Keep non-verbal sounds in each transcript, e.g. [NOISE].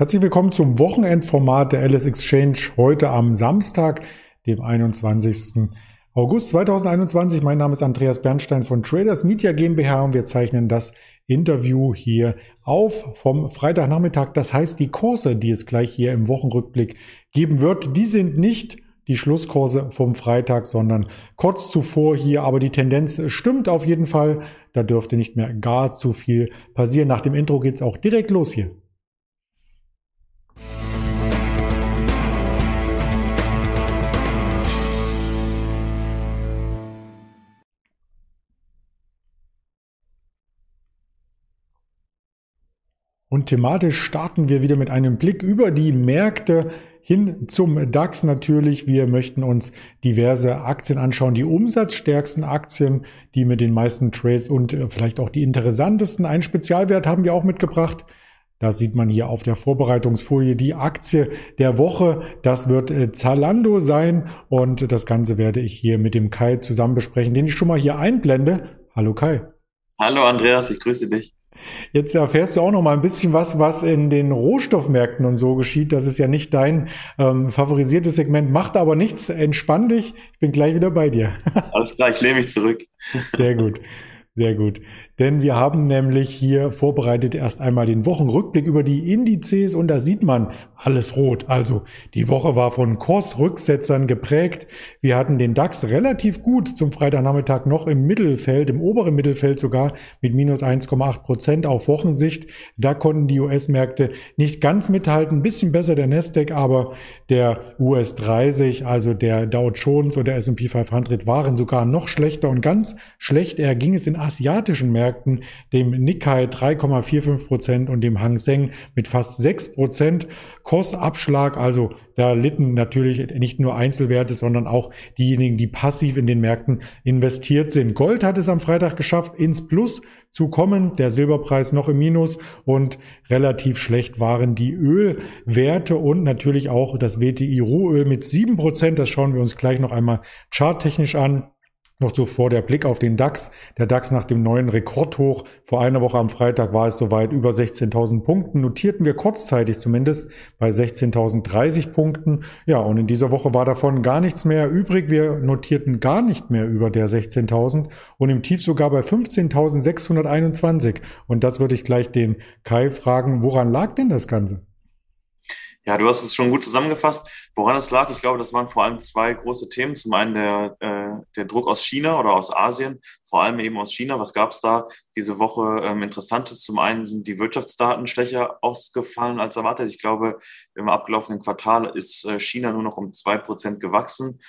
Herzlich willkommen zum Wochenendformat der Alice Exchange heute am Samstag, dem 21. August 2021. Mein Name ist Andreas Bernstein von Traders Media GmbH und wir zeichnen das Interview hier auf vom Freitagnachmittag. Das heißt, die Kurse, die es gleich hier im Wochenrückblick geben wird, die sind nicht die Schlusskurse vom Freitag, sondern kurz zuvor hier. Aber die Tendenz stimmt auf jeden Fall. Da dürfte nicht mehr gar zu viel passieren. Nach dem Intro geht's auch direkt los hier. Und thematisch starten wir wieder mit einem Blick über die Märkte hin zum DAX natürlich. Wir möchten uns diverse Aktien anschauen, die umsatzstärksten Aktien, die mit den meisten Trades und äh, vielleicht auch die interessantesten. Einen Spezialwert haben wir auch mitgebracht. Da sieht man hier auf der Vorbereitungsfolie die Aktie der Woche. Das wird äh, Zalando sein und das Ganze werde ich hier mit dem Kai zusammen besprechen, den ich schon mal hier einblende. Hallo Kai. Hallo Andreas, ich grüße dich. Jetzt erfährst du auch noch mal ein bisschen was, was in den Rohstoffmärkten und so geschieht. Das ist ja nicht dein ähm, favorisiertes Segment, macht aber nichts. Entspann dich. Ich bin gleich wieder bei dir. Alles klar, ich lehne mich zurück. Sehr gut. Sehr gut. Denn wir haben nämlich hier vorbereitet erst einmal den Wochenrückblick über die Indizes und da sieht man alles rot. Also die Woche war von Kursrücksetzern geprägt. Wir hatten den DAX relativ gut zum Freitagnachmittag noch im Mittelfeld, im oberen Mittelfeld sogar mit minus 1,8 Prozent auf Wochensicht. Da konnten die US-Märkte nicht ganz mithalten. Ein bisschen besser der Nasdaq, aber der US 30, also der Dow Jones und der S&P 500 waren sogar noch schlechter und ganz schlecht. Er ging es in asiatischen Märkten Märkten, dem Nikkei 3,45 Prozent und dem Hang Seng mit fast 6 Prozent Kursabschlag. Also da litten natürlich nicht nur Einzelwerte, sondern auch diejenigen, die passiv in den Märkten investiert sind. Gold hat es am Freitag geschafft, ins Plus zu kommen. Der Silberpreis noch im Minus und relativ schlecht waren die Ölwerte und natürlich auch das WTI Rohöl mit 7 Prozent. Das schauen wir uns gleich noch einmal charttechnisch an. Noch zuvor der Blick auf den DAX. Der DAX nach dem neuen Rekordhoch vor einer Woche am Freitag war es soweit über 16.000 Punkten. Notierten wir kurzzeitig zumindest bei 16.030 Punkten. Ja, und in dieser Woche war davon gar nichts mehr übrig. Wir notierten gar nicht mehr über der 16.000 und im Tief sogar bei 15.621. Und das würde ich gleich den Kai fragen. Woran lag denn das Ganze? Ja, du hast es schon gut zusammengefasst. Woran es lag, ich glaube, das waren vor allem zwei große Themen. Zum einen der, äh, der Druck aus China oder aus Asien, vor allem eben aus China. Was gab es da diese Woche ähm, Interessantes? Zum einen sind die Wirtschaftsdaten schwächer ausgefallen als erwartet. Ich glaube, im abgelaufenen Quartal ist äh, China nur noch um zwei Prozent gewachsen.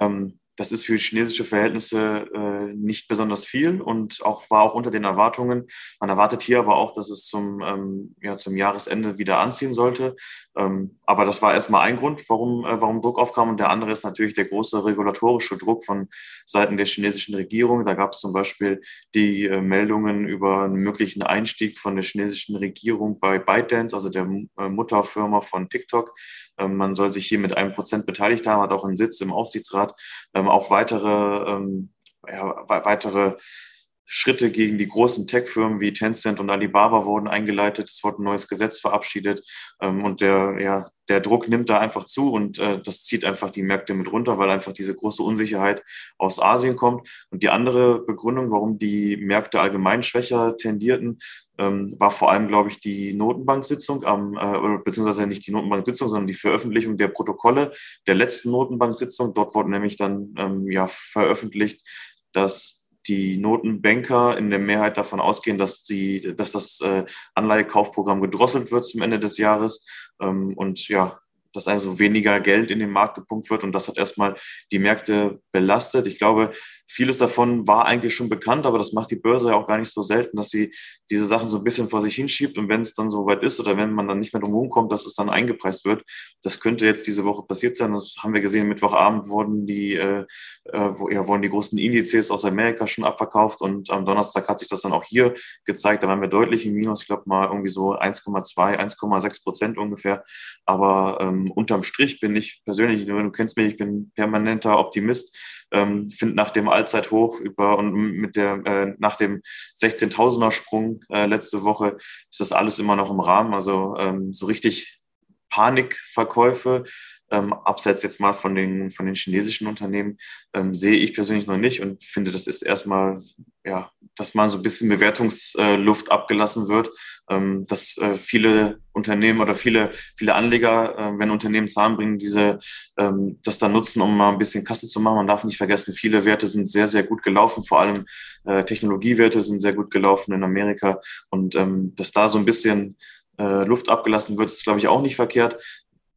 Ähm, das ist für chinesische Verhältnisse äh, nicht besonders viel und auch war auch unter den Erwartungen. Man erwartet hier aber auch, dass es zum, ähm, ja, zum Jahresende wieder anziehen sollte. Ähm, aber das war erstmal ein Grund, warum, äh, warum Druck aufkam. Und der andere ist natürlich der große regulatorische Druck von Seiten der chinesischen Regierung. Da gab es zum Beispiel die äh, Meldungen über einen möglichen Einstieg von der chinesischen Regierung bei ByteDance, also der äh, Mutterfirma von TikTok. Ähm, man soll sich hier mit einem Prozent beteiligt haben, hat auch einen Sitz im Aufsichtsrat. Ähm, auch weitere, ähm, ja, weitere Schritte gegen die großen Tech-Firmen wie Tencent und Alibaba wurden eingeleitet. Es wurde ein neues Gesetz verabschiedet ähm, und der, ja, der Druck nimmt da einfach zu und äh, das zieht einfach die Märkte mit runter, weil einfach diese große Unsicherheit aus Asien kommt. Und die andere Begründung, warum die Märkte allgemein schwächer tendierten, ähm, war vor allem, glaube ich, die Notenbank-Sitzung, äh, beziehungsweise nicht die Notenbank-Sitzung, sondern die Veröffentlichung der Protokolle der letzten Notenbank-Sitzung. Dort wurde nämlich dann ähm, ja veröffentlicht, dass die Notenbanker in der Mehrheit davon ausgehen, dass, die, dass das äh, Anleihekaufprogramm gedrosselt wird zum Ende des Jahres. Ähm, und ja, dass also weniger Geld in den Markt gepumpt wird und das hat erstmal die Märkte belastet. Ich glaube, vieles davon war eigentlich schon bekannt, aber das macht die Börse ja auch gar nicht so selten, dass sie diese Sachen so ein bisschen vor sich hinschiebt und wenn es dann so weit ist oder wenn man dann nicht mehr drum kommt, dass es dann eingepreist wird. Das könnte jetzt diese Woche passiert sein. Das haben wir gesehen. Mittwochabend wurden die, äh, äh, ja, wurden die großen Indizes aus Amerika schon abverkauft und am Donnerstag hat sich das dann auch hier gezeigt. Da waren wir deutlich im Minus. Ich glaube mal irgendwie so 1,2, 1,6 Prozent ungefähr. Aber ähm, unterm Strich bin ich persönlich, du kennst mich, ich bin permanenter Optimist ähm, finde nach dem Allzeithoch über und mit der äh, nach dem 16.000er Sprung äh, letzte Woche ist das alles immer noch im Rahmen. Also ähm, so richtig Panikverkäufe, ähm, abseits jetzt mal von den, von den chinesischen Unternehmen, ähm, sehe ich persönlich noch nicht und finde, das ist erstmal, ja, dass mal so ein bisschen Bewertungsluft abgelassen wird, ähm, dass äh, viele Unternehmen oder viele, viele Anleger, äh, wenn Unternehmen Zahlen bringen, diese, ähm, das dann nutzen, um mal ein bisschen Kasse zu machen. Man darf nicht vergessen, viele Werte sind sehr, sehr gut gelaufen, vor allem äh, Technologiewerte sind sehr gut gelaufen in Amerika und ähm, dass da so ein bisschen äh, Luft abgelassen wird, ist, glaube ich, auch nicht verkehrt.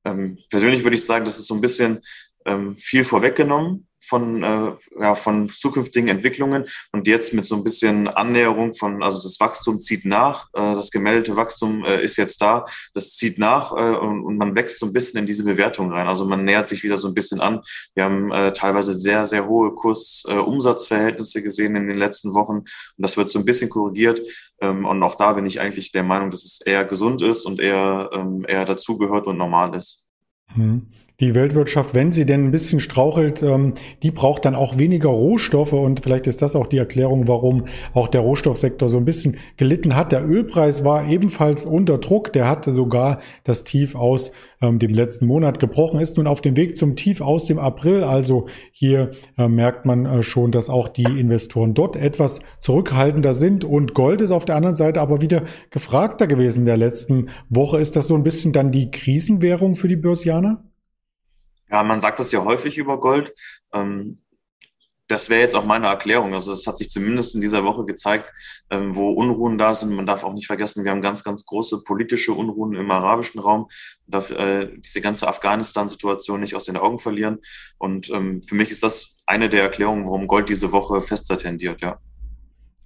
Ähm, persönlich würde ich sagen, das ist so ein bisschen ähm, viel vorweggenommen von, äh, ja, von zukünftigen Entwicklungen und jetzt mit so ein bisschen Annäherung von, also das Wachstum zieht nach, äh, das gemeldete Wachstum äh, ist jetzt da, das zieht nach äh, und, und man wächst so ein bisschen in diese Bewertung rein. Also man nähert sich wieder so ein bisschen an. Wir haben äh, teilweise sehr, sehr hohe Kurs-Umsatzverhältnisse äh, gesehen in den letzten Wochen und das wird so ein bisschen korrigiert. Ähm, und auch da bin ich eigentlich der Meinung, dass es eher gesund ist und eher, ähm, eher dazugehört und normal ist. Hm. Die Weltwirtschaft, wenn sie denn ein bisschen strauchelt, ähm, die braucht dann auch weniger Rohstoffe und vielleicht ist das auch die Erklärung, warum auch der Rohstoffsektor so ein bisschen gelitten hat. Der Ölpreis war ebenfalls unter Druck, der hatte sogar das Tief aus ähm, dem letzten Monat gebrochen, ist nun auf dem Weg zum Tief aus dem April. Also hier äh, merkt man äh, schon, dass auch die Investoren dort etwas zurückhaltender sind und Gold ist auf der anderen Seite aber wieder gefragter gewesen in der letzten Woche. Ist das so ein bisschen dann die Krisenwährung für die Börsianer? Ja, man sagt das ja häufig über Gold. Ähm, das wäre jetzt auch meine Erklärung. Also es hat sich zumindest in dieser Woche gezeigt, ähm, wo Unruhen da sind. Man darf auch nicht vergessen, wir haben ganz, ganz große politische Unruhen im arabischen Raum. Man darf äh, diese ganze Afghanistan-Situation nicht aus den Augen verlieren. Und ähm, für mich ist das eine der Erklärungen, warum Gold diese Woche fester tendiert, ja.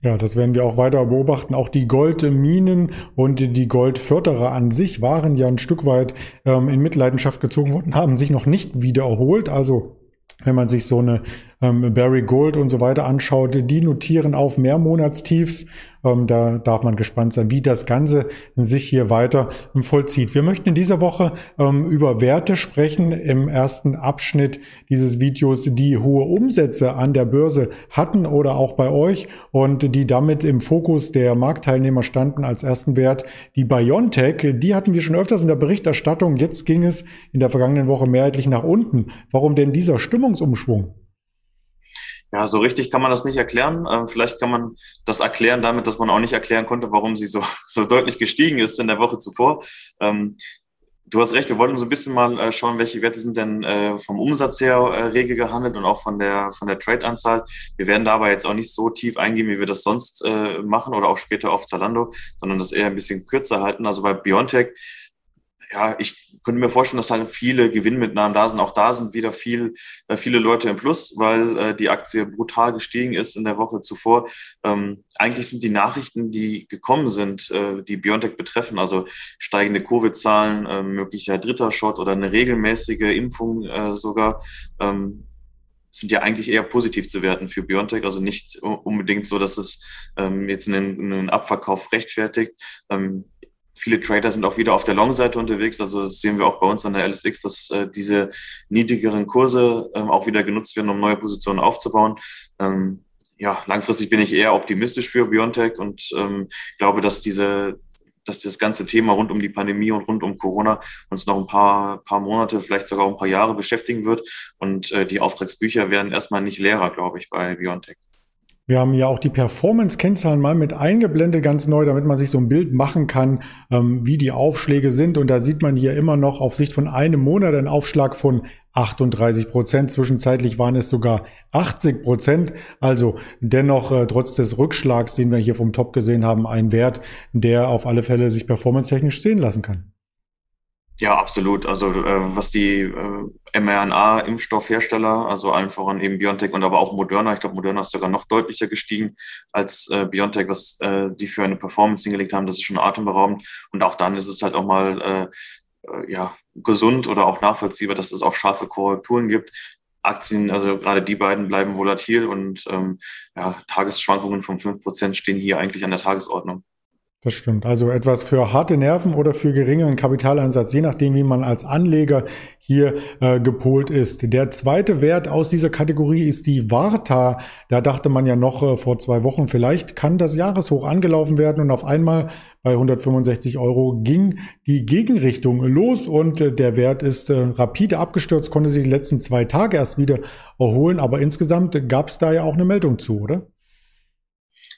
Ja, das werden wir auch weiter beobachten. Auch die Goldminen und die Goldförderer an sich waren ja ein Stück weit ähm, in Mitleidenschaft gezogen worden, haben sich noch nicht wieder erholt. Also wenn man sich so eine ähm, Barry Gold und so weiter anschaut, die notieren auf Mehrmonatstiefs. Ähm, da darf man gespannt sein, wie das Ganze sich hier weiter vollzieht. Wir möchten in dieser Woche ähm, über Werte sprechen. Im ersten Abschnitt dieses Videos, die hohe Umsätze an der Börse hatten oder auch bei euch und die damit im Fokus der Marktteilnehmer standen als ersten Wert. Die Biontech, die hatten wir schon öfters in der Berichterstattung. Jetzt ging es in der vergangenen Woche mehrheitlich nach unten. Warum denn dieser Stimmungsumschwung? Ja, so richtig kann man das nicht erklären. Ähm, vielleicht kann man das erklären damit, dass man auch nicht erklären konnte, warum sie so, [LAUGHS] so deutlich gestiegen ist in der Woche zuvor. Ähm, du hast recht, wir wollten so ein bisschen mal äh, schauen, welche Werte sind denn äh, vom Umsatz her äh, rege gehandelt und auch von der, von der Trade-Anzahl. Wir werden dabei jetzt auch nicht so tief eingehen, wie wir das sonst machen oder auch später auf Zalando, sondern das eher ein bisschen kürzer halten. Also bei Biontech ja, ich könnte mir vorstellen, dass halt viele Gewinnmitnahmen da sind. Auch da sind wieder viel, äh, viele Leute im Plus, weil äh, die Aktie brutal gestiegen ist in der Woche zuvor. Ähm, eigentlich sind die Nachrichten, die gekommen sind, äh, die Biontech betreffen, also steigende Covid-Zahlen, äh, möglicher dritter Shot oder eine regelmäßige Impfung äh, sogar, ähm, sind ja eigentlich eher positiv zu werten für Biontech, also nicht unbedingt so, dass es ähm, jetzt einen, einen Abverkauf rechtfertigt. Ähm, viele Trader sind auch wieder auf der Long-Seite unterwegs. Also das sehen wir auch bei uns an der LSX, dass äh, diese niedrigeren Kurse ähm, auch wieder genutzt werden, um neue Positionen aufzubauen. Ähm, ja, langfristig bin ich eher optimistisch für Biontech und ähm, glaube, dass diese dass das ganze Thema rund um die Pandemie und rund um Corona uns noch ein paar, paar Monate, vielleicht sogar ein paar Jahre beschäftigen wird. Und äh, die Auftragsbücher werden erstmal nicht leerer, glaube ich, bei Biontech. Wir haben ja auch die Performance-Kennzahlen mal mit eingeblendet, ganz neu, damit man sich so ein Bild machen kann, ähm, wie die Aufschläge sind. Und da sieht man hier immer noch auf Sicht von einem Monat einen Aufschlag von 38 Prozent. Zwischenzeitlich waren es sogar 80 Prozent. Also dennoch, äh, trotz des Rückschlags, den wir hier vom Top gesehen haben, ein Wert, der auf alle Fälle sich performance-technisch sehen lassen kann. Ja, absolut. Also äh, was die äh, mRNA-Impfstoffhersteller, also allen voran eben BioNTech und aber auch Moderna, ich glaube, Moderna ist sogar noch deutlicher gestiegen als äh, BioNTech, was äh, die für eine Performance hingelegt haben, das ist schon atemberaubend. Und auch dann ist es halt auch mal äh, äh, ja, gesund oder auch nachvollziehbar, dass es auch scharfe Korrekturen gibt. Aktien, also gerade die beiden bleiben volatil und ähm, ja, Tagesschwankungen von fünf Prozent stehen hier eigentlich an der Tagesordnung. Das stimmt. Also etwas für harte Nerven oder für geringeren Kapitaleinsatz, je nachdem, wie man als Anleger hier äh, gepolt ist. Der zweite Wert aus dieser Kategorie ist die Warta. Da dachte man ja noch äh, vor zwei Wochen, vielleicht kann das Jahreshoch angelaufen werden und auf einmal bei 165 Euro ging die Gegenrichtung los und äh, der Wert ist äh, rapide abgestürzt, konnte sich die letzten zwei Tage erst wieder erholen, aber insgesamt gab es da ja auch eine Meldung zu, oder?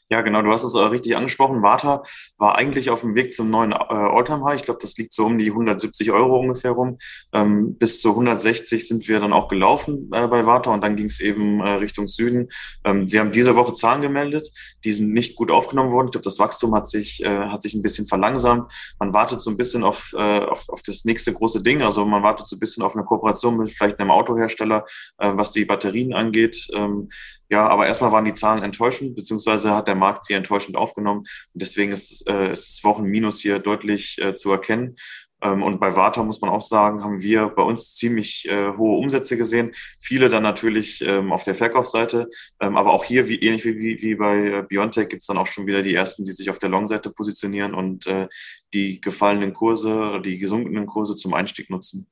Ja, genau, du hast es äh, richtig angesprochen. Warta war eigentlich auf dem Weg zum neuen äh, Alltime-High. Ich glaube, das liegt so um die 170 Euro ungefähr rum. Ähm, bis zu 160 sind wir dann auch gelaufen äh, bei Warta und dann ging es eben äh, Richtung Süden. Ähm, sie haben diese Woche Zahlen gemeldet, die sind nicht gut aufgenommen worden. Ich glaube, das Wachstum hat sich, äh, hat sich ein bisschen verlangsamt. Man wartet so ein bisschen auf, äh, auf, auf das nächste große Ding. Also man wartet so ein bisschen auf eine Kooperation mit vielleicht einem Autohersteller, was die Batterien angeht. Ähm, ja, aber erstmal waren die Zahlen enttäuschend, beziehungsweise hat der Markt sie enttäuschend aufgenommen. Und deswegen ist, äh, ist das Wochenminus hier deutlich äh, zu erkennen. Ähm, und bei Warta muss man auch sagen, haben wir bei uns ziemlich äh, hohe Umsätze gesehen. Viele dann natürlich ähm, auf der Verkaufsseite. Ähm, aber auch hier, wie, ähnlich wie, wie bei äh, Biontech, gibt es dann auch schon wieder die ersten, die sich auf der Long-Seite positionieren und äh, die gefallenen Kurse, die gesunkenen Kurse zum Einstieg nutzen.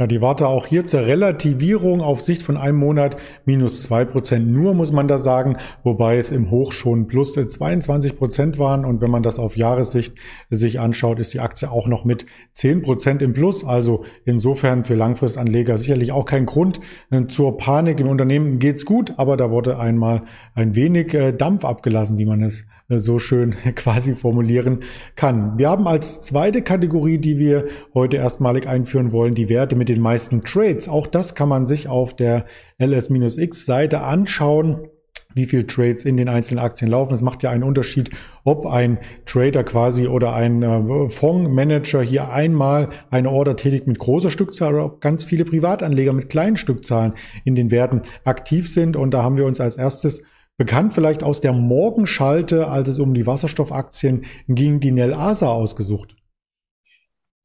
Ja, die Warte auch hier zur Relativierung auf Sicht von einem Monat minus zwei Prozent nur, muss man da sagen, wobei es im Hoch schon plus 22 Prozent waren. Und wenn man das auf Jahressicht sich anschaut, ist die Aktie auch noch mit zehn Prozent im Plus. Also insofern für Langfristanleger sicherlich auch kein Grund zur Panik. Im Unternehmen geht's gut, aber da wurde einmal ein wenig äh, Dampf abgelassen, wie man es so schön [LAUGHS] quasi formulieren kann. Wir haben als zweite Kategorie, die wir heute erstmalig einführen wollen, die Werte mit den meisten Trades. Auch das kann man sich auf der LS-X-Seite anschauen wie viel Trades in den einzelnen Aktien laufen. Es macht ja einen Unterschied, ob ein Trader quasi oder ein äh, Fondsmanager hier einmal eine Order tätigt mit großer Stückzahl oder ob ganz viele Privatanleger mit kleinen Stückzahlen in den Werten aktiv sind. Und da haben wir uns als erstes bekannt vielleicht aus der Morgenschalte, als es um die Wasserstoffaktien ging, die Nel Asa ausgesucht.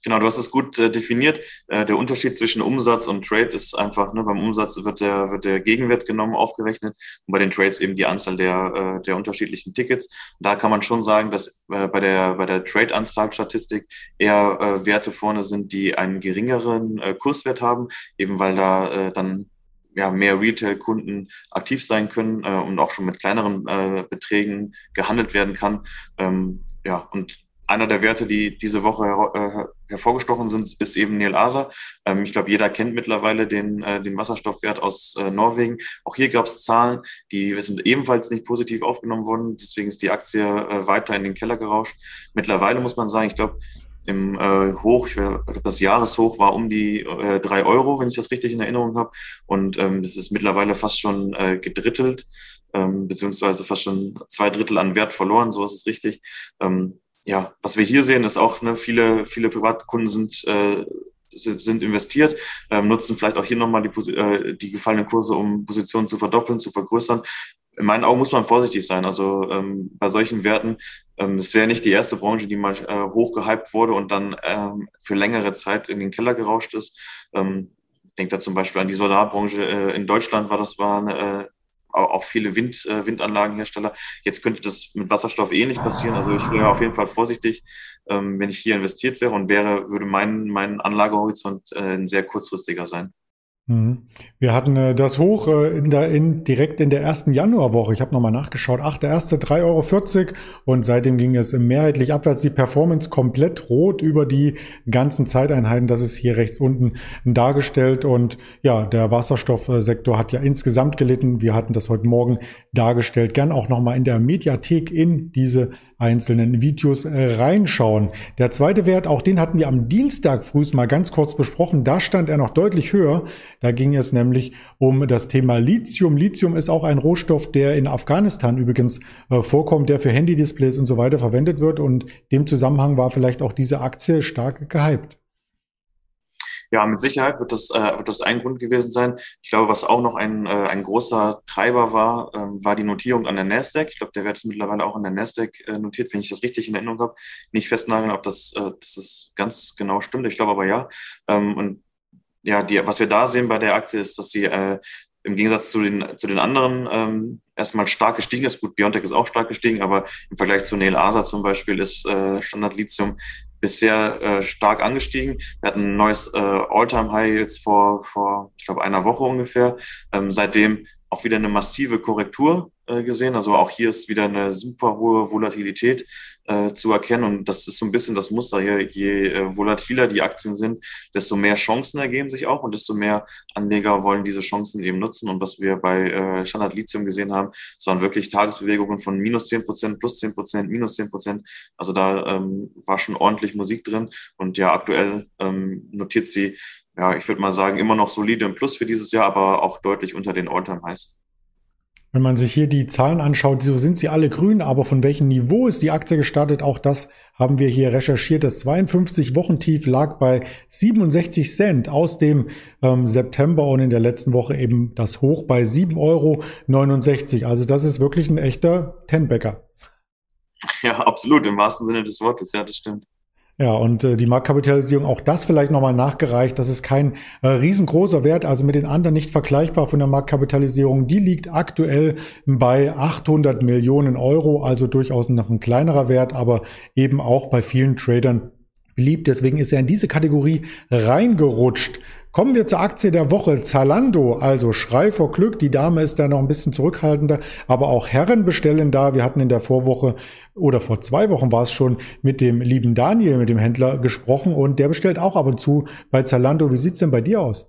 Genau, du hast es gut äh, definiert. Äh, der Unterschied zwischen Umsatz und Trade ist einfach, ne, beim Umsatz wird der, wird der Gegenwert genommen, aufgerechnet und bei den Trades eben die Anzahl der, äh, der unterschiedlichen Tickets. Und da kann man schon sagen, dass äh, bei der, bei der Trade-Anzahl-Statistik eher äh, Werte vorne sind, die einen geringeren äh, Kurswert haben, eben weil da äh, dann ja, mehr Retail-Kunden aktiv sein können äh, und auch schon mit kleineren äh, Beträgen gehandelt werden kann. Ähm, ja, und einer der Werte, die diese Woche her äh, hervorgestochen sind, ist eben Neil Asa. Ähm, ich glaube, jeder kennt mittlerweile den, äh, den Wasserstoffwert aus äh, Norwegen. Auch hier gab es Zahlen, die sind ebenfalls nicht positiv aufgenommen worden. Deswegen ist die Aktie äh, weiter in den Keller gerauscht. Mittlerweile muss man sagen, ich glaube, im äh, Hoch, ich glaube, das Jahreshoch war um die äh, drei Euro, wenn ich das richtig in Erinnerung habe. Und ähm, das ist mittlerweile fast schon äh, gedrittelt, ähm, beziehungsweise fast schon zwei Drittel an Wert verloren, so ist es richtig. Ähm, ja, was wir hier sehen, ist auch, ne, viele, viele Privatkunden sind, äh, sind, investiert, ähm, nutzen vielleicht auch hier nochmal die, äh, die gefallenen Kurse, um Positionen zu verdoppeln, zu vergrößern. In meinen Augen muss man vorsichtig sein. Also ähm, bei solchen Werten, es wäre nicht die erste Branche, die mal äh, hochgehypt wurde und dann ähm, für längere Zeit in den Keller gerauscht ist. Ähm, ich denke da zum Beispiel an die Solarbranche äh, in Deutschland war das war eine, äh, auch viele Wind, äh, Windanlagenhersteller. Jetzt könnte das mit Wasserstoff eh nicht passieren. Also ich wäre auf jeden Fall vorsichtig, ähm, wenn ich hier investiert wäre und wäre, würde mein, mein Anlagehorizont ein sehr kurzfristiger sein. Mhm. Wir hatten äh, das hoch äh, in der, in, direkt in der ersten Januarwoche. Ich habe nochmal nachgeschaut. Ach, der erste 3,40 Euro und seitdem ging es mehrheitlich abwärts. Die Performance komplett rot über die ganzen Zeiteinheiten. Das ist hier rechts unten dargestellt. Und ja, der Wasserstoffsektor hat ja insgesamt gelitten. Wir hatten das heute Morgen dargestellt. Gern auch nochmal in der Mediathek in diese einzelnen Videos äh, reinschauen. Der zweite Wert, auch den hatten wir am Dienstag früh mal ganz kurz besprochen. Da stand er noch deutlich höher. Da ging es nämlich um das Thema Lithium. Lithium ist auch ein Rohstoff, der in Afghanistan übrigens äh, vorkommt, der für Handy-Displays und so weiter verwendet wird. Und dem Zusammenhang war vielleicht auch diese Aktie stark gehypt. Ja, mit Sicherheit wird das, äh, wird das ein Grund gewesen sein. Ich glaube, was auch noch ein, äh, ein großer Treiber war, ähm, war die Notierung an der Nasdaq. Ich glaube, der Wert ist mittlerweile auch an der Nasdaq äh, notiert, wenn ich das richtig in Erinnerung habe. Nicht festnageln, ob das, äh, das ist ganz genau stimmt. Ich glaube aber ja. Ähm, und ja, die, was wir da sehen bei der Aktie ist, dass sie äh, im Gegensatz zu den, zu den anderen ähm, erstmal stark gestiegen ist. Gut, Biontech ist auch stark gestiegen, aber im Vergleich zu Neil Asa zum Beispiel ist äh, Standard Lithium bisher äh, stark angestiegen. Wir hatten ein neues äh, All-Time-High jetzt vor, vor, ich glaube, einer Woche ungefähr. Ähm, seitdem auch wieder eine massive Korrektur gesehen. Also auch hier ist wieder eine super hohe Volatilität äh, zu erkennen. Und das ist so ein bisschen das Muster hier. Je äh, volatiler die Aktien sind, desto mehr Chancen ergeben sich auch und desto mehr Anleger wollen diese Chancen eben nutzen. Und was wir bei äh, Standard Lithium gesehen haben, es waren wirklich Tagesbewegungen von minus zehn Prozent, plus zehn Prozent, minus zehn Prozent. Also da ähm, war schon ordentlich Musik drin. Und ja, aktuell ähm, notiert sie ja, ich würde mal sagen, immer noch solide im Plus für dieses Jahr, aber auch deutlich unter den All-Time-Highs. Wenn man sich hier die Zahlen anschaut, so sind sie alle grün, aber von welchem Niveau ist die Aktie gestartet? Auch das haben wir hier recherchiert. Das 52-Wochentief lag bei 67 Cent aus dem ähm, September und in der letzten Woche eben das Hoch bei 7,69 Euro. Also das ist wirklich ein echter Tenbäcker. Ja, absolut, im wahrsten Sinne des Wortes, ja, das stimmt. Ja, und äh, die Marktkapitalisierung, auch das vielleicht nochmal nachgereicht. Das ist kein äh, riesengroßer Wert, also mit den anderen nicht vergleichbar von der Marktkapitalisierung. Die liegt aktuell bei 800 Millionen Euro, also durchaus noch ein kleinerer Wert, aber eben auch bei vielen Tradern beliebt. Deswegen ist er in diese Kategorie reingerutscht. Kommen wir zur Aktie der Woche. Zalando, also Schrei vor Glück. Die Dame ist da noch ein bisschen zurückhaltender, aber auch Herren bestellen da. Wir hatten in der Vorwoche oder vor zwei Wochen war es schon mit dem lieben Daniel, mit dem Händler gesprochen und der bestellt auch ab und zu bei Zalando. Wie sieht's denn bei dir aus?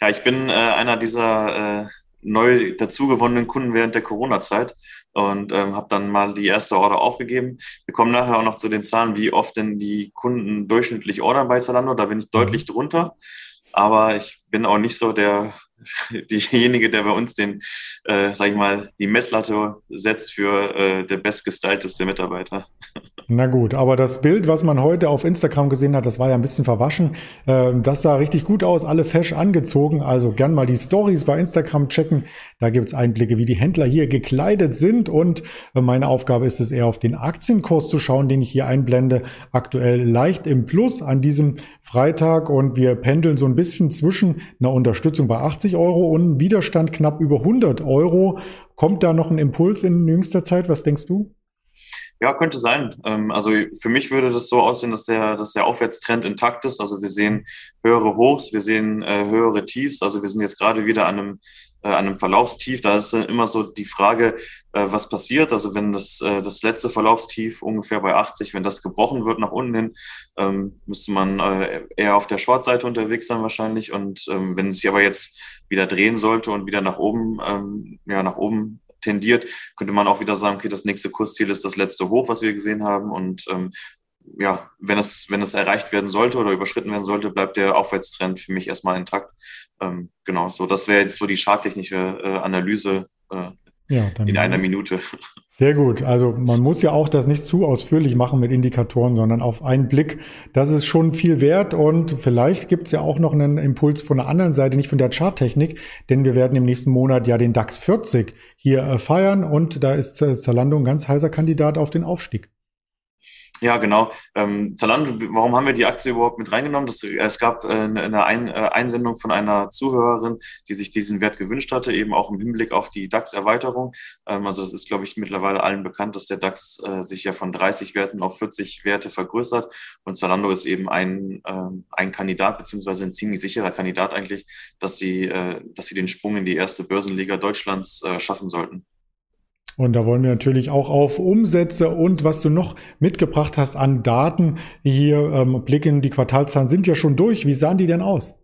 Ja, ich bin äh, einer dieser äh, neu dazugewonnenen Kunden während der Corona-Zeit und ähm, habe dann mal die erste Order aufgegeben. Wir kommen nachher auch noch zu den Zahlen, wie oft denn die Kunden durchschnittlich ordern bei Zalando. Da bin ich deutlich mhm. drunter. Aber ich bin auch nicht so der [LAUGHS] diejenige, der bei uns den, äh, sag ich mal, die Messlatte setzt für äh, der bestgestylteste Mitarbeiter. [LAUGHS] Na gut, aber das Bild, was man heute auf Instagram gesehen hat, das war ja ein bisschen verwaschen. Äh, das sah richtig gut aus, alle fesch angezogen. Also gern mal die Stories bei Instagram checken. Da gibt's Einblicke, wie die Händler hier gekleidet sind. Und äh, meine Aufgabe ist es eher auf den Aktienkurs zu schauen, den ich hier einblende. Aktuell leicht im Plus an diesem Freitag und wir pendeln so ein bisschen zwischen einer Unterstützung bei 80 Euro und Widerstand knapp über 100 Euro. Kommt da noch ein Impuls in jüngster Zeit? Was denkst du? Ja, könnte sein. Ähm, also für mich würde das so aussehen, dass der, dass der Aufwärtstrend intakt ist. Also wir sehen höhere Hochs, wir sehen äh, höhere Tiefs. Also wir sind jetzt gerade wieder an einem, äh, an einem Verlaufstief. Da ist immer so die Frage, äh, was passiert. Also wenn das, äh, das letzte Verlaufstief ungefähr bei 80, wenn das gebrochen wird nach unten hin, ähm, müsste man äh, eher auf der Short-Seite unterwegs sein wahrscheinlich. Und ähm, wenn es sich aber jetzt wieder drehen sollte und wieder nach oben, ähm, ja, nach oben tendiert, könnte man auch wieder sagen, okay, das nächste Kursziel ist das letzte Hoch, was wir gesehen haben. Und ähm, ja, wenn es, wenn es erreicht werden sollte oder überschritten werden sollte, bleibt der Aufwärtstrend für mich erstmal intakt. Ähm, genau, so das wäre jetzt so die charttechnische äh, Analyse äh, ja, in einer Minute. Sehr gut. Also man muss ja auch das nicht zu ausführlich machen mit Indikatoren, sondern auf einen Blick. Das ist schon viel wert und vielleicht gibt es ja auch noch einen Impuls von der anderen Seite, nicht von der Charttechnik, denn wir werden im nächsten Monat ja den DAX 40 hier äh, feiern und da ist Zalando ein ganz heißer Kandidat auf den Aufstieg. Ja, genau. Ähm, Zalando, warum haben wir die Aktie überhaupt mit reingenommen? Das, es gab äh, eine Ein äh, Einsendung von einer Zuhörerin, die sich diesen Wert gewünscht hatte, eben auch im Hinblick auf die DAX-Erweiterung. Ähm, also es ist, glaube ich, mittlerweile allen bekannt, dass der DAX äh, sich ja von 30 Werten auf 40 Werte vergrößert. Und Zalando ist eben ein, äh, ein Kandidat, beziehungsweise ein ziemlich sicherer Kandidat eigentlich, dass sie, äh, dass sie den Sprung in die erste Börsenliga Deutschlands äh, schaffen sollten. Und da wollen wir natürlich auch auf Umsätze und was du noch mitgebracht hast an Daten hier ähm, blicken. Die Quartalzahlen sind ja schon durch. Wie sahen die denn aus?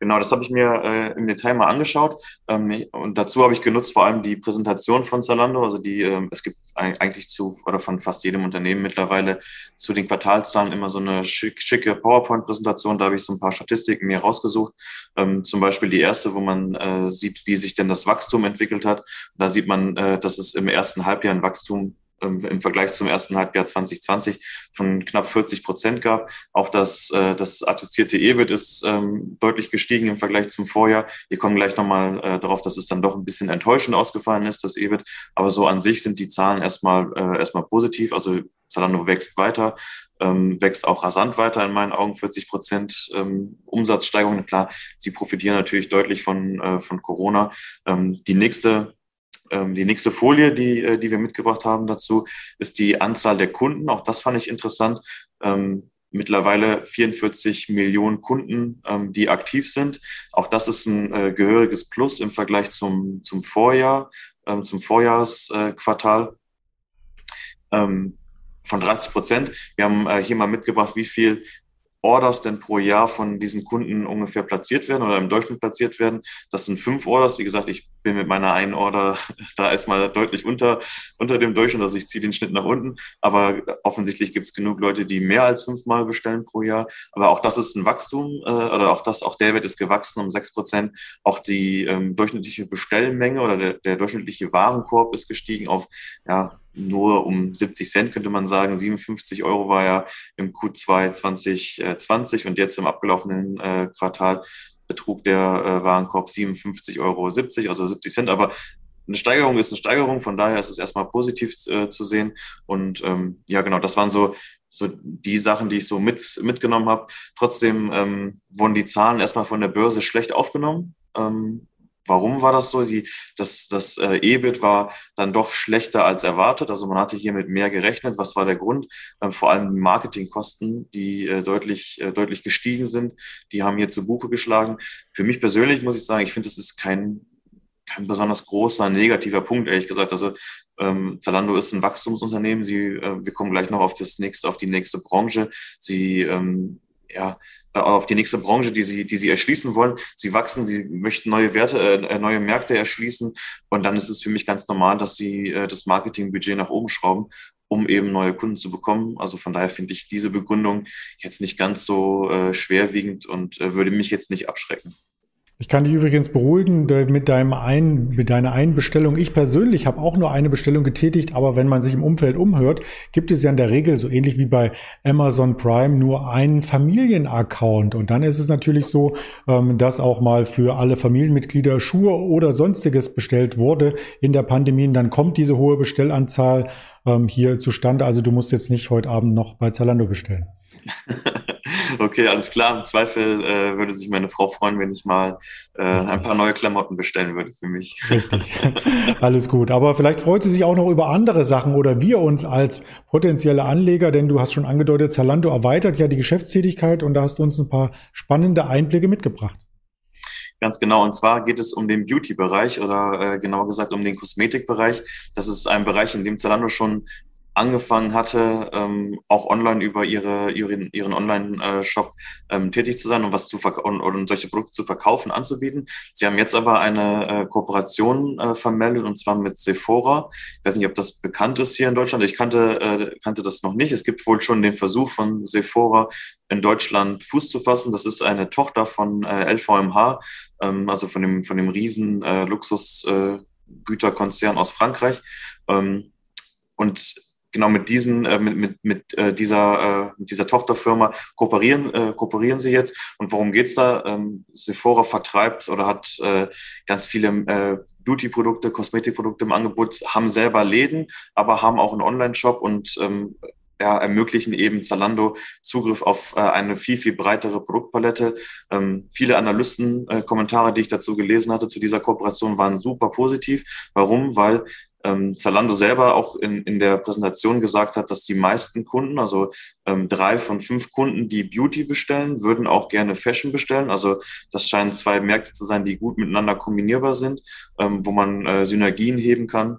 Genau, das habe ich mir äh, im Detail mal angeschaut. Ähm, und dazu habe ich genutzt vor allem die Präsentation von Zalando. Also die, ähm, es gibt eigentlich zu, oder von fast jedem Unternehmen mittlerweile zu den Quartalszahlen immer so eine schick, schicke PowerPoint-Präsentation. Da habe ich so ein paar Statistiken mir rausgesucht. Ähm, zum Beispiel die erste, wo man äh, sieht, wie sich denn das Wachstum entwickelt hat. Da sieht man, äh, dass es im ersten Halbjahr ein Wachstum im Vergleich zum ersten Halbjahr 2020 von knapp 40 Prozent gab. Auch das, äh, das attestierte EBIT ist ähm, deutlich gestiegen im Vergleich zum Vorjahr. Wir kommen gleich nochmal äh, darauf, dass es dann doch ein bisschen enttäuschend ausgefallen ist, das EBIT. Aber so an sich sind die Zahlen erstmal, äh, erstmal positiv. Also Zalando wächst weiter, ähm, wächst auch rasant weiter in meinen Augen, 40 Prozent ähm, Umsatzsteigerung. Klar, sie profitieren natürlich deutlich von, äh, von Corona. Ähm, die nächste Ähm, die nächste Folie, die, äh, die wir mitgebracht haben dazu, ist die Anzahl der Kunden. Auch das fand ich interessant. Ähm, mittlerweile 44 Millionen Kunden, ähm, die aktiv sind. Auch das ist ein äh, gehöriges Plus im Vergleich zum, zum Vorjahr, ähm, zum Vorjahresquartal. Ähm, von 30 Prozent. Wir haben äh, hier mal mitgebracht, wie viel Orders denn pro Jahr von diesen Kunden ungefähr platziert werden oder im Durchschnitt platziert werden. Das sind fünf Orders. Wie gesagt, ich bin mit meiner einen Order da erstmal deutlich unter, unter dem Durchschnitt, also ich ziehe den Schnitt nach unten. Aber offensichtlich gibt es genug Leute, die mehr als fünfmal bestellen pro Jahr. Aber auch das ist ein Wachstum äh, oder auch das, auch der Wert ist gewachsen um sechs Prozent. Auch die ähm, durchschnittliche Bestellmenge oder der, der durchschnittliche Warenkorb ist gestiegen auf ja, nur um 70 Cent, könnte man sagen. 57 Euro war ja im Q2 2020 und jetzt im abgelaufenen äh, Quartal betrug der äh, Warenkorb 57,70 Euro, also 70 Cent. Aber eine Steigerung ist eine Steigerung, von daher ist es erstmal positiv äh, zu sehen. Und ähm, ja, genau, das waren so, so die Sachen, die ich so mit, mitgenommen habe. Trotzdem ähm, wurden die Zahlen erstmal von der Börse schlecht aufgenommen. Ähm, Warum war das so? Die, das das äh, EBIT war dann doch schlechter als erwartet. Also man hatte hier mit mehr gerechnet. Was war der Grund? Ähm, vor allem Marketingkosten, die äh, deutlich, äh, deutlich gestiegen sind. Die haben hier zu Buche geschlagen. Für mich persönlich muss ich sagen, ich finde, das ist kein, kein besonders großer negativer Punkt, ehrlich gesagt. Also ähm, Zalando ist ein Wachstumsunternehmen. Sie, äh, wir kommen gleich noch auf das nächste, auf die nächste Branche. Sie ähm, ja, auf die nächste Branche, die sie, die sie erschließen wollen. Sie wachsen, sie möchten neue Werte, äh, neue Märkte erschließen. Und dann ist es für mich ganz normal, dass sie äh, das Marketingbudget nach oben schrauben, um eben neue Kunden zu bekommen. Also von daher finde ich diese Begründung jetzt nicht ganz so äh, schwerwiegend und äh, würde mich jetzt nicht abschrecken. Ich kann dich übrigens beruhigen mit, deinem ein, mit deiner einen Bestellung. Ich persönlich habe auch nur eine Bestellung getätigt, aber wenn man sich im Umfeld umhört, gibt es ja in der Regel, so ähnlich wie bei Amazon Prime, nur einen Familienaccount. Und dann ist es natürlich so, ähm, dass auch mal für alle Familienmitglieder Schuhe oder sonstiges bestellt wurde in der Pandemie. Und dann kommt diese hohe Bestellanzahl ähm, hier zustande. Also du musst jetzt nicht heute Abend noch bei Zalando bestellen. [LAUGHS] [LAUGHS] Okay, alles klar. Im Zweifel äh, würde sich meine Frau freuen, wenn ich mal äh, ein paar neue Klamotten bestellen würde für mich. [LAUGHS] Richtig. Alles gut. Aber vielleicht freut sie sich auch noch über andere Sachen oder wir uns als potenzielle Anleger, denn du hast schon angedeutet, Zalando erweitert ja die Geschäftstätigkeit und da hast du uns ein paar spannende Einblicke mitgebracht. Ganz genau. Und zwar geht es um den Beauty-Bereich oder äh, genauer gesagt um den Kosmetikbereich. Das ist ein Bereich, in dem Zalando schon angefangen hatte, ähm, auch online über ihre, ihren, ihren Online-Shop ähm, tätig zu sein und was zu und, und solche Produkte zu verkaufen, anzubieten. Sie haben jetzt aber eine äh, Kooperation äh, vermeldet und zwar mit Sephora. Ich weiß nicht, ob das bekannt ist hier in Deutschland. Ich kannte, äh, kannte das noch nicht. Es gibt wohl schon den Versuch von Sephora in Deutschland Fuß zu fassen. Das ist eine Tochter von äh, LVMH, ähm, also von dem, von dem riesen äh, Luxusgüterkonzern äh, aus Frankreich. Ähm, und genau mit diesen, äh, mit, mit, mit äh, dieser, äh, mit dieser Tochterfirma kooperieren, äh, kooperieren sie jetzt. Und worum geht's da? Ähm, Sephora vertreibt oder hat äh, ganz viele äh, Beauty-Produkte, Kosmetikprodukte im Angebot, haben selber Läden, aber haben auch einen Online-Shop und ähm, ja, ermöglichen eben Zalando Zugriff auf äh, eine viel, viel breitere Produktpalette. Ähm, viele Analysten-Kommentare, äh, die ich dazu gelesen hatte, zu dieser Kooperation waren super positiv. Warum? Weil ähm, Zalando selber auch in, in der Präsentation gesagt hat, dass die meisten Kunden, also ähm, drei von fünf Kunden, die Beauty bestellen, würden auch gerne Fashion bestellen. Also das scheinen zwei Märkte zu sein, die gut miteinander kombinierbar sind, ähm, wo man äh, Synergien heben kann.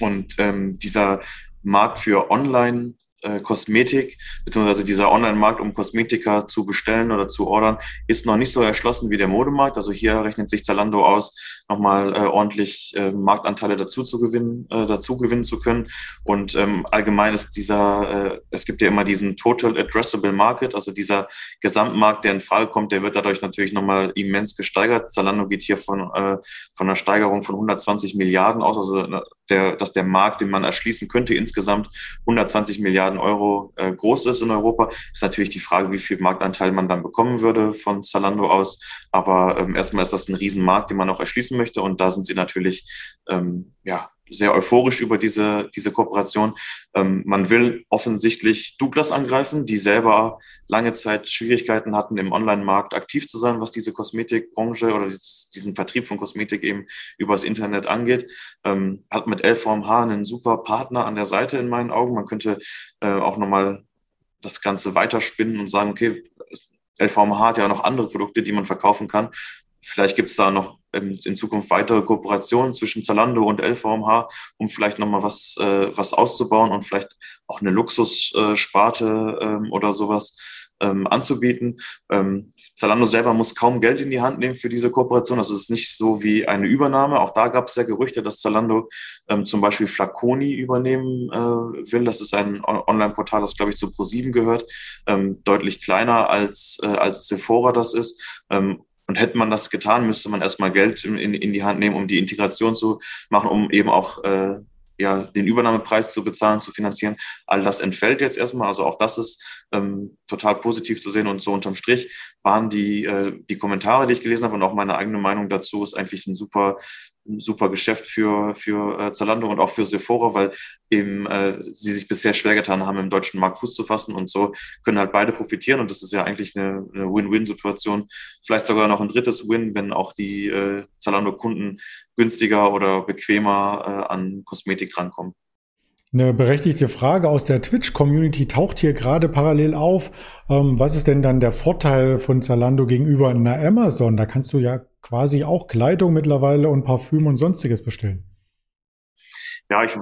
Und ähm, dieser Markt für Online äh, Kosmetik, beziehungsweise dieser Online-Markt, um Kosmetika zu bestellen oder zu ordern, ist noch nicht so erschlossen wie der Modemarkt. Also hier rechnet sich Zalando aus, nochmal äh, ordentlich äh, Marktanteile dazu zu gewinnen, äh, dazu gewinnen zu können. Und ähm, allgemein ist dieser, äh, es gibt ja immer diesen Total Addressable Market, also dieser Gesamtmarkt, der in Frage kommt, der wird dadurch natürlich nochmal immens gesteigert. Zalando geht hier von, äh, von einer Steigerung von 120 Milliarden aus, also der, dass der Markt, den man erschließen könnte, insgesamt 120 Milliarden Euro äh, groß ist in Europa, ist natürlich die Frage, wie viel Marktanteil man dann bekommen würde von Zalando aus. Aber ähm, erstmal ist das ein Riesenmarkt, den man auch erschließen möchte. Und da sind sie natürlich ähm, ja sehr euphorisch über diese, diese Kooperation. Ähm, man will offensichtlich Douglas angreifen, die selber lange Zeit Schwierigkeiten hatten, im Online-Markt aktiv zu sein, was diese Kosmetikbranche oder diesen Vertrieb von Kosmetik eben übers Internet angeht. Ähm, hat mit LVMH einen super Partner an der Seite in meinen Augen. Man könnte äh, auch nochmal das Ganze weiterspinnen und sagen, okay, LVMH hat ja noch andere Produkte, die man verkaufen kann. Vielleicht gibt es da noch in, Zukunft weitere Kooperationen zwischen Zalando und LVMH, um vielleicht nochmal was, äh, was auszubauen und vielleicht auch eine Luxussparte äh, ähm, oder sowas ähm, anzubieten. Ähm, Zalando selber muss kaum Geld in die Hand nehmen für diese Kooperation. Das ist nicht so wie eine Übernahme. Auch da gab es ja Gerüchte, dass Zalando ähm, zum Beispiel Flaconi übernehmen äh, will. Das ist ein Online-Portal, das, glaube ich, zu Pro7 gehört. Ähm, deutlich kleiner als, äh, als Sephora das ist. Ähm, und hätte man das getan, müsste man erstmal Geld in, in, die Hand nehmen, um die Integration zu machen, um eben auch äh, ja, den Übernahmepreis zu bezahlen, zu finanzieren. All das entfällt jetzt erstmal. Also auch das ist ähm, total positiv zu sehen. Und so unterm Strich waren die, äh, die Kommentare, die ich gelesen habe und auch meine eigene Meinung dazu, ist eigentlich ein super super Geschäft für, für äh, Zalando und auch für Sephora, weil eben äh, sie sich bisher schwer getan haben, im deutschen Markt Fuß zu fassen und so können halt beide profitieren und das ist ja eigentlich eine, eine Win-Win-Situation. Vielleicht sogar noch ein drittes Win, wenn auch die äh, Zalando-Kunden günstiger oder bequemer äh, an Kosmetik drankommen. Eine berechtigte Frage aus der Twitch-Community taucht hier gerade parallel auf. Ähm, was ist denn dann der Vorteil von Zalando gegenüber einer Amazon? Da kannst du ja quasi auch Kleidung mittlerweile und Parfüm und sonstiges bestellen. Ja, ich,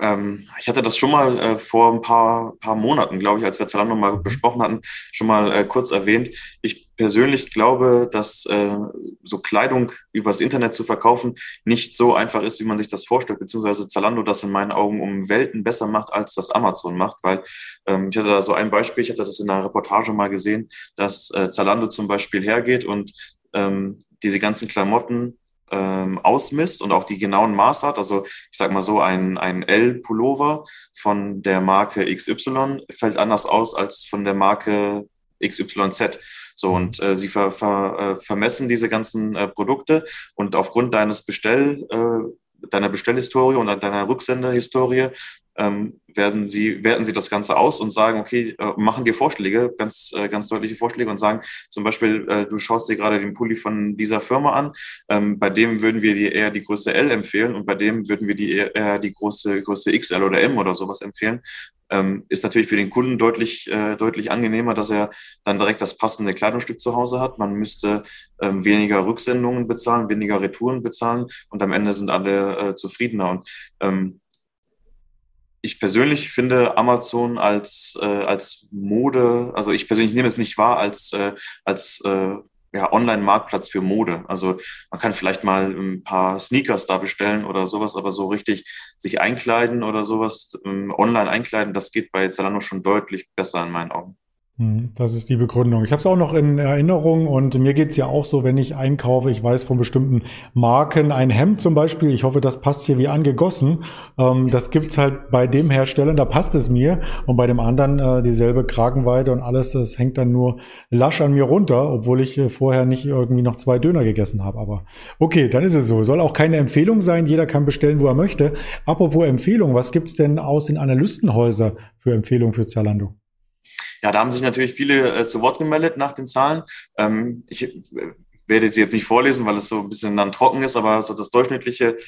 ähm, ich hatte das schon mal äh, vor ein paar, paar Monaten, glaube ich, als wir Zalando mal mhm. besprochen hatten, schon mal äh, kurz erwähnt. Ich persönlich glaube, dass äh, so Kleidung übers Internet zu verkaufen nicht so einfach ist, wie man sich das vorstellt, beziehungsweise Zalando das in meinen Augen um Welten besser macht, als das Amazon macht, weil ähm, ich hatte da so ein Beispiel, ich hatte das in einer Reportage mal gesehen, dass äh, Zalando zum Beispiel hergeht und ähm, diese ganzen Klamotten ähm, ausmisst und auch die genauen Maße hat. Also ich sage mal so, ein, ein L-Pullover von der Marke XY fällt anders aus als von der Marke XYZ. So, und äh, sie ver, ver, äh, vermessen diese ganzen äh, Produkte und aufgrund deines Bestell, äh, deiner Bestellhistorie und deiner Rücksenderhistorie ähm, werden sie, werten sie das Ganze aus und sagen, okay, äh, machen dir Vorschläge, ganz, äh, ganz deutliche Vorschläge und sagen zum Beispiel, äh, du schaust dir gerade den Pulli von dieser Firma an, ähm, bei dem würden wir dir eher die Größe L empfehlen und bei dem würden wir dir eher, die große Größe XL oder M oder sowas empfehlen. Ähm, ist natürlich für den Kunden deutlich, äh, deutlich angenehmer, dass er dann direkt das passende Kleidungsstück zu Hause hat. Man müsste ähm, weniger Rücksendungen bezahlen, weniger Retouren bezahlen und am Ende sind alle äh, zufriedener. Und ähm, ich persönlich finde Amazon als, äh, als Mode, also ich persönlich nehme es nicht wahr als, äh, als äh, ja, Online-Marktplatz für Mode. Also man kann vielleicht mal ein paar Sneakers da bestellen oder sowas, aber so richtig sich einkleiden oder sowas, ähm, online einkleiden, das geht bei Zalando schon deutlich besser in meinen Augen. Hm, das ist die Begründung. Ich habe es auch noch in Erinnerung und mir geht's ja auch so, wenn ich einkaufe, ich weiß von bestimmten Marken, ein Hemd zum Beispiel, ich hoffe, das passt hier wie angegossen. Ähm, das gibt's halt bei dem Hersteller, da passt es mir und bei dem anderen äh, dieselbe Kragenweite und alles, das hängt dann nur lasch an mir runter, obwohl ich äh, vorher nicht irgendwie noch zwei Döner gegessen habe. Aber okay, dann ist es so. Soll auch keine Empfehlung sein, jeder kann bestellen, wo er möchte. Apropos Empfehlung, was gibt's denn aus den Analystenhäusern für Empfehlungen für Zalando? Ja, da haben sich natürlich viele äh, zu Wort gemeldet nach den Zahlen. Ähm, ich äh, werde sie jetzt nicht vorlesen, weil es so ein bisschen dann trocken ist, aber so das durchschnittliche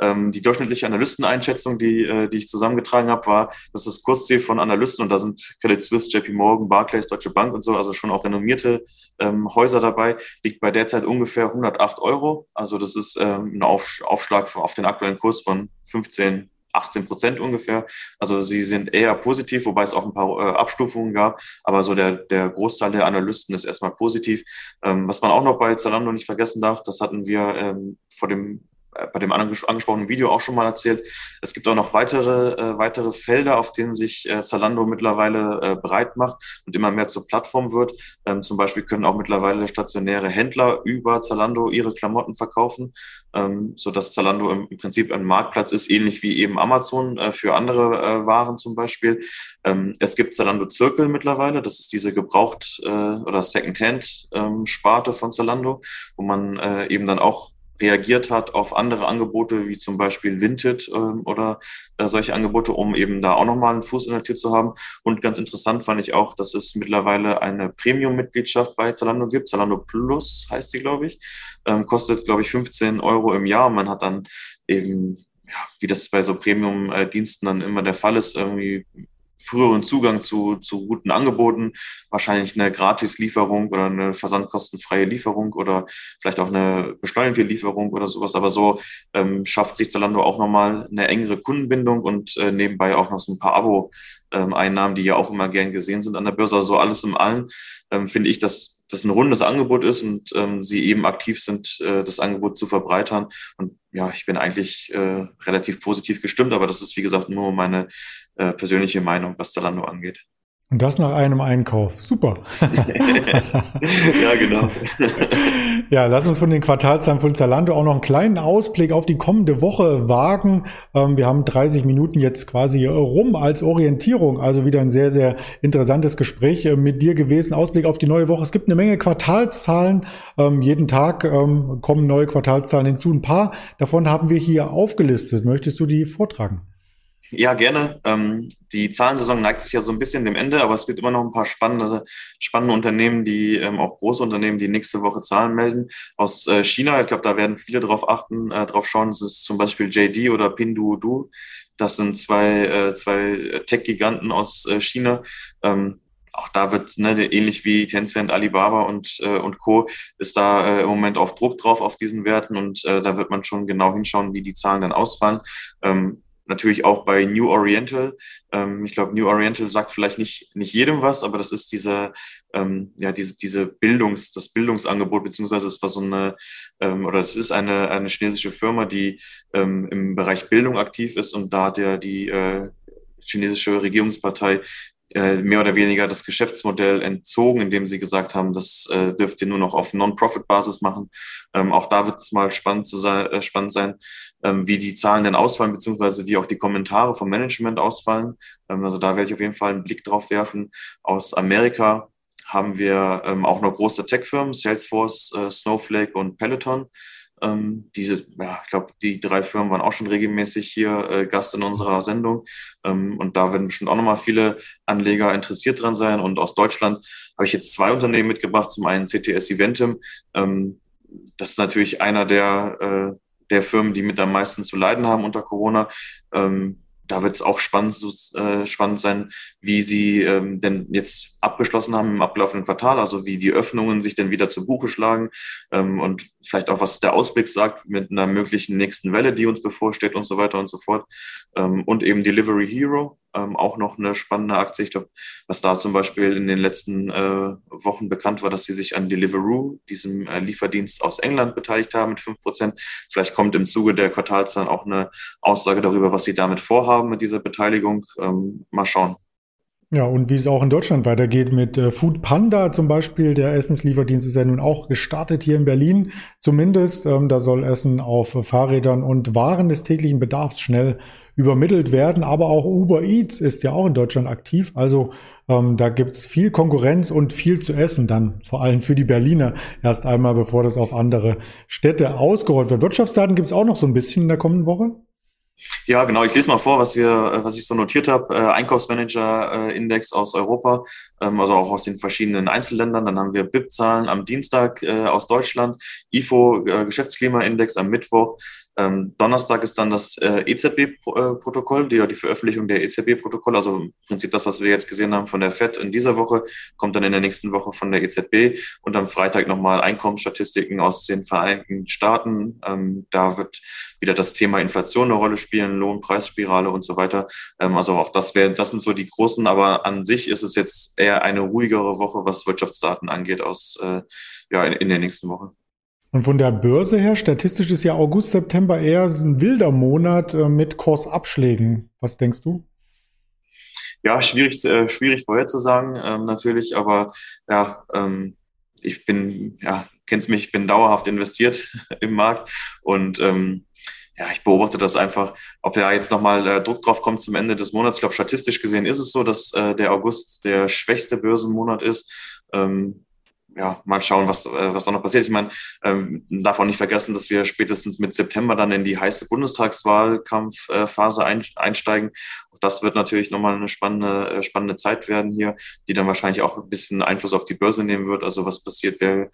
ähm, die durchschnittliche Analysteneinschätzung, die, äh, die ich zusammengetragen habe, war, dass das Kursziel von Analysten, und da sind Credit Suisse, JP Morgan, Barclays, Deutsche Bank und so, also schon auch renommierte ähm, Häuser dabei, liegt bei derzeit ungefähr 108 Euro. Also das ist ähm, ein Auf, Aufschlag auf den aktuellen Kurs von 15 18 Prozent ungefähr. Also sie sind eher positiv, wobei es auch ein paar äh, Abstufungen gab. Aber so der, der Großteil der Analysten ist erstmal positiv. Ähm, was man auch noch bei Zalando nicht vergessen darf, das hatten wir ähm, vor dem bei dem angesprochenen Video auch schon mal erzählt. Es gibt auch noch weitere, äh, weitere Felder, auf denen sich äh, Zalando mittlerweile äh, breit macht und immer mehr zur Plattform wird. Ähm, zum Beispiel können auch mittlerweile stationäre Händler über Zalando ihre Klamotten verkaufen, ähm, so dass Zalando im, im, Prinzip ein Marktplatz ist, ähnlich wie eben Amazon äh, für andere äh, Waren zum Beispiel. Ähm, es gibt Zalando Zirkel mittlerweile, das ist diese Gebraucht- äh, oder Secondhand-Sparte ähm, von Zalando, wo man äh, eben dann auch reagiert hat auf andere Angebote, wie zum Beispiel Vinted ähm, oder äh, solche Angebote, um eben da auch nochmal einen Fuß in der Tür zu haben. Und ganz interessant fand ich auch, dass es mittlerweile eine Premium-Mitgliedschaft bei Zalando gibt. Zalando Plus heißt die, glaube ich. Ähm, kostet, glaube ich, 15 Euro im Jahr. Man hat dann eben ja, wie das bei so Premium-Diensten dann immer der Fall ist, irgendwie früheren Zugang zu, zu guten Angeboten, wahrscheinlich eine Gratislieferung oder eine versandkostenfreie Lieferung oder vielleicht auch eine beschleunigte Lieferung oder sowas. Aber so ähm, schafft sich Zalando auch nochmal eine engere Kundenbindung und äh, nebenbei auch noch so ein paar Abo-Einnahmen, die ja auch immer gern gesehen sind an der Börse. Also alles im Allen ähm, finde ich, dass das ein rundes Angebot ist und ähm, sie eben aktiv sind, äh, das Angebot zu verbreitern. Und ja, ich bin eigentlich äh, relativ positiv gestimmt, aber das ist, wie gesagt, nur meine äh, persönliche Meinung, was Zalando angeht. Und das nach einem Einkauf. Super. [LAUGHS] ja, genau. [LAUGHS] ja, lass uns von den Quartalszahlen von Zalando auch noch einen kleinen Ausblick auf die kommende Woche wagen. Ähm, wir haben 30 Minuten jetzt quasi rum als Orientierung. Also wieder ein sehr, sehr interessantes Gespräch äh, mit dir gewesen. Ausblick auf die neue Woche. Es gibt eine Menge Quartalszahlen. Ähm, jeden Tag ähm, kommen neue Quartalszahlen hinzu. Ein paar davon haben wir hier aufgelistet. Möchtest du die vortragen? Ja, gerne. Ähm, die Zahlensaison neigt sich ja so ein bisschen dem Ende, aber es gibt immer noch ein paar spannende, spannende Unternehmen, die ähm, auch große Unternehmen, die nächste Woche Zahlen melden. Aus äh, China, ich glaube, da werden viele drauf achten, äh, drauf schauen. Das ist zum Beispiel JD oder Pinduoduo. Das sind zwei, äh, zwei Tech-Giganten aus äh, China. Ähm, auch da wird, ne, ähnlich wie Tencent, Alibaba und, äh, und Co., ist da äh, im Moment auch Druck drauf auf diesen Werten und äh, da wird man schon genau hinschauen, wie die Zahlen dann ausfallen. Ähm, natürlich auch bei New Oriental. Ähm, ich glaube, New Oriental sagt vielleicht nicht, nicht jedem was, aber das ist diese, ähm, ja, diese, diese Bildungs, das Bildungsangebot, beziehungsweise es war so eine, ähm, oder es ist eine, eine chinesische Firma, die ähm, im Bereich Bildung aktiv ist und da ja die äh, chinesische Regierungspartei mehr oder weniger das Geschäftsmodell entzogen, indem sie gesagt haben, das äh, dürft ihr nur noch auf Non-Profit-Basis machen. Ähm, auch da wird es mal spannend, zu sein, äh, spannend sein, ähm, wie die Zahlen denn ausfallen, beziehungsweise wie auch die Kommentare vom Management ausfallen. Ähm, also da werde ich auf jeden Fall einen Blick drauf werfen. Aus Amerika haben wir ähm, auch noch große Tech-Firmen, Salesforce, äh, Snowflake und Peloton. Ähm, diese, ja, ich glaube, die drei Firmen waren auch schon regelmäßig hier äh, Gast in unserer Sendung. Ähm, und da werden bestimmt auch nochmal viele Anleger interessiert dran sein. Und aus Deutschland habe ich jetzt zwei Unternehmen mitgebracht. Zum einen CTS Eventim. Ähm, das ist natürlich einer der, äh, der Firmen, die mit am meisten zu leiden haben unter Corona. Ähm, da wird es auch spannend, äh, spannend sein, wie sie ähm, denn jetzt abgeschlossen haben im abgelaufenen Quartal, also wie die Öffnungen sich denn wieder zu Buche schlagen ähm, und vielleicht auch, was der Ausblick sagt mit einer möglichen nächsten Welle, die uns bevorsteht und so weiter und so fort. Ähm, und eben Delivery Hero, ähm, auch noch eine spannende Aktie. Ich glaube, was da zum Beispiel in den letzten äh, Wochen bekannt war, dass sie sich an Deliveroo, diesem äh, Lieferdienst aus England, beteiligt haben mit fünf Prozent. Vielleicht kommt im Zuge der Quartalzahlen auch eine Aussage darüber, was sie damit vorhaben mit dieser Beteiligung. Ähm, mal schauen. Ja, und wie es auch in Deutschland weitergeht mit äh, Food Panda zum Beispiel. Der Essenslieferdienst ist ja nun auch gestartet hier in Berlin. Zumindest, ähm, da soll Essen auf Fahrrädern und Waren des täglichen Bedarfs schnell übermittelt werden. Aber auch Uber Eats ist ja auch in Deutschland aktiv. Also ähm, da gibt's viel Konkurrenz und viel zu essen dann, vor allem für die Berliner erst einmal, bevor das auf andere Städte ausgerollt wird. Wirtschaftsdaten gibt's auch noch so ein bisschen in der kommenden Woche. Ja, genau. Ich lese mal vor, was wir, äh, was ich so notiert habe. Äh, Einkaufsmanager-Index aus Europa, ähm, also auch aus den verschiedenen Einzelländern. Dann haben wir BIP-Zahlen am Dienstag äh, aus Deutschland, IFO äh, Geschäftsklimaindex am Mittwoch, ähm, Donnerstag ist dann das äh, EZB-Protokoll, die, die Veröffentlichung der EZB-Protokolle, also im Prinzip das, was wir jetzt gesehen haben von der FED in dieser Woche, kommt dann in der nächsten Woche von der EZB und am Freitag nochmal Einkommensstatistiken aus den Vereinigten Staaten. Ähm, da wird wieder das Thema Inflation eine Rolle spielen, Lohnpreisspirale und so weiter. Ähm, also auch das wäre, das sind so die großen, aber an sich ist es jetzt eher eine ruhigere Woche, was Wirtschaftsdaten angeht aus äh, ja in, in der nächsten Woche. Und von der Börse her, statistisch ist ja August, September eher ein wilder Monat äh, mit Kursabschlägen. Was denkst du? Ja, schwierig, äh, schwierig vorherzusagen, ähm, natürlich, aber ja, ähm, ich bin, ja, kennst mich, ich bin dauerhaft investiert [LAUGHS] im Markt und ähm, ja, ich beobachte das einfach, ob da jetzt nochmal äh, Druck drauf kommt zum Ende des Monats. Ich glaube, statistisch gesehen ist es so, dass der August der schwächste Börsenmonat ist. Ja, mal schauen, was, äh, was da noch passiert. Ich meine, ähm, darf auch nicht vergessen, dass wir spätestens mit September dann in die heiße Bundestagswahlkampfphase ein, einsteigen. Das wird natürlich nochmal eine spannende, äh, spannende Zeit werden hier, die dann wahrscheinlich auch ein bisschen Einfluss auf die Börse nehmen wird. Also was passiert, wer,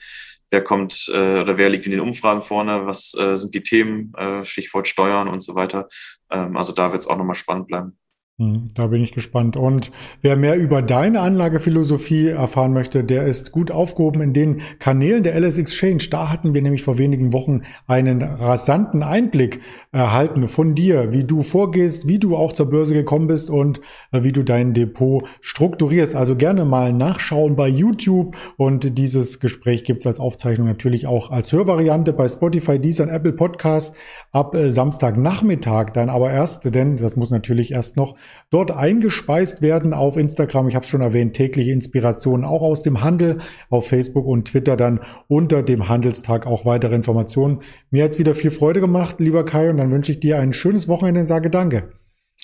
wer kommt äh, oder wer liegt in den Umfragen vorne, was äh, sind die Themen, äh, Stichwort Steuern und so weiter. Ähm, also da wird es auch nochmal spannend bleiben. Hm, da bin ich gespannt. Und wer mehr über deine Anlagephilosophie erfahren möchte, der ist gut aufgehoben in den Kanälen der LS Exchange. Da hatten wir nämlich vor wenigen Wochen einen rasanten Einblick erhalten von dir, wie du vorgehst, wie du auch zur Börse gekommen bist und äh, wie du dein Depot strukturierst. Also gerne mal nachschauen bei YouTube. Und dieses Gespräch gibt es als Aufzeichnung natürlich auch als Hörvariante bei Spotify, Deezer und Apple Podcast ab äh, Samstagnachmittag dann aber erst, denn das muss natürlich erst noch dort eingespeist werden auf Instagram. Ich habe es schon erwähnt, tägliche Inspirationen auch aus dem Handel, auf Facebook und Twitter dann unter dem Handelstag auch weitere Informationen. Mir hat es wieder viel Freude gemacht, lieber Kai, und dann wünsche ich dir ein schönes Wochenende und sage Danke.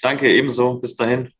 Danke, ebenso. Bis dahin.